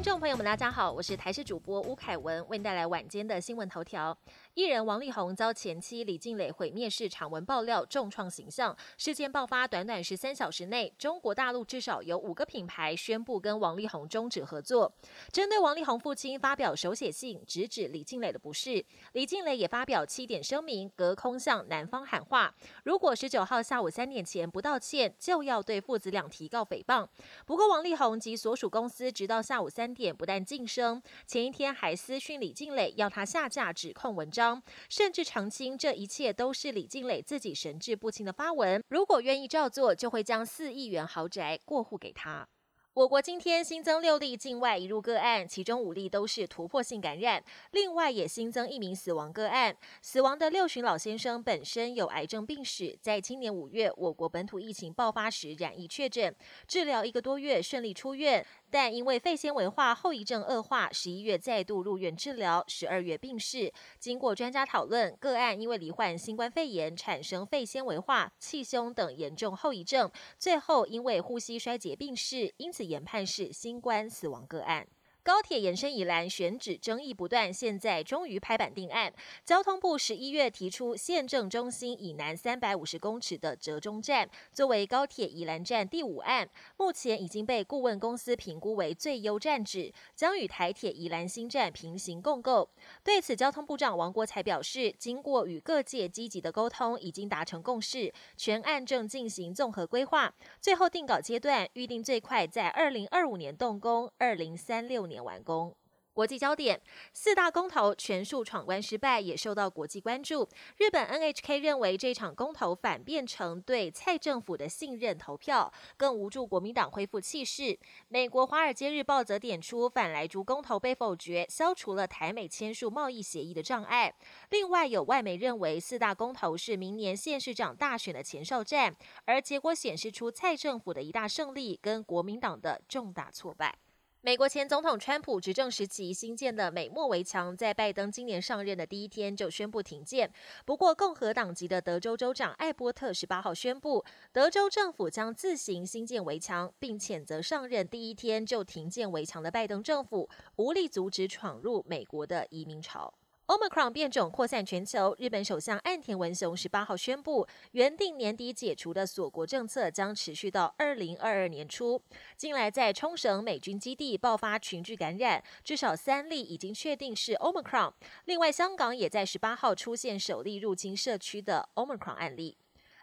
听众朋友们，大家好，我是台视主播吴凯文，为您带来晚间的新闻头条。艺人王力宏遭前妻李静蕾毁灭式长文爆料，重创形象。事件爆发短短十三小时内，中国大陆至少有五个品牌宣布跟王力宏终止合作。针对王力宏父亲发表手写信，直指李静蕾的不是。李静蕾也发表七点声明，隔空向男方喊话：如果十九号下午三点前不道歉，就要对父子俩提告诽谤。不过，王力宏及所属公司直到下午三点不但晋升，前一天还私讯李静蕾要他下架指控文章。甚至澄清这一切都是李静蕾自己神志不清的发文，如果愿意照做，就会将四亿元豪宅过户给他。我国今天新增六例境外移入个案，其中五例都是突破性感染，另外也新增一名死亡个案。死亡的六旬老先生本身有癌症病史，在今年五月我国本土疫情爆发时染疫确诊，治疗一个多月顺利出院。但因为肺纤维化后遗症恶化，十一月再度入院治疗，十二月病逝。经过专家讨论，个案因为罹患新冠肺炎，产生肺纤维化、气胸等严重后遗症，最后因为呼吸衰竭病逝，因此研判是新冠死亡个案。高铁延伸以来选址争议不断，现在终于拍板定案。交通部十一月提出，县政中心以南三百五十公尺的折中站作为高铁宜兰站第五案，目前已经被顾问公司评估为最优站址，将与台铁宜兰新站平行共构。对此，交通部长王国才表示，经过与各界积极的沟通，已经达成共识，全案正进行综合规划，最后定稿阶段预定最快在二零二五年动工，二零三六。年完工。国际焦点：四大公投全数闯关失败，也受到国际关注。日本 NHK 认为这场公投反变成对蔡政府的信任投票，更无助国民党恢复气势。美国《华尔街日报》则点出反来竹公投被否决，消除了台美签署贸易协议的障碍。另外，有外媒认为四大公投是明年县市长大选的前哨战，而结果显示出蔡政府的一大胜利跟国民党的重大挫败。美国前总统川普执政时期新建的美墨围墙，在拜登今年上任的第一天就宣布停建。不过，共和党籍的德州州长艾波特十八号宣布，德州政府将自行新建围墙，并谴责上任第一天就停建围墙的拜登政府无力阻止闯入美国的移民潮。Omicron 变种扩散全球，日本首相岸田文雄十八号宣布，原定年底解除的锁国政策将持续到二零二二年初。近来在冲绳美军基地爆发群聚感染，至少三例已经确定是 Omicron。另外，香港也在十八号出现首例入侵社区的 Omicron 案例。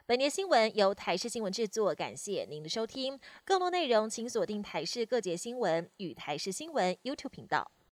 本年新闻由台视新闻制作，感谢您的收听。更多内容请锁定台视各节新闻与台视新闻 YouTube 频道。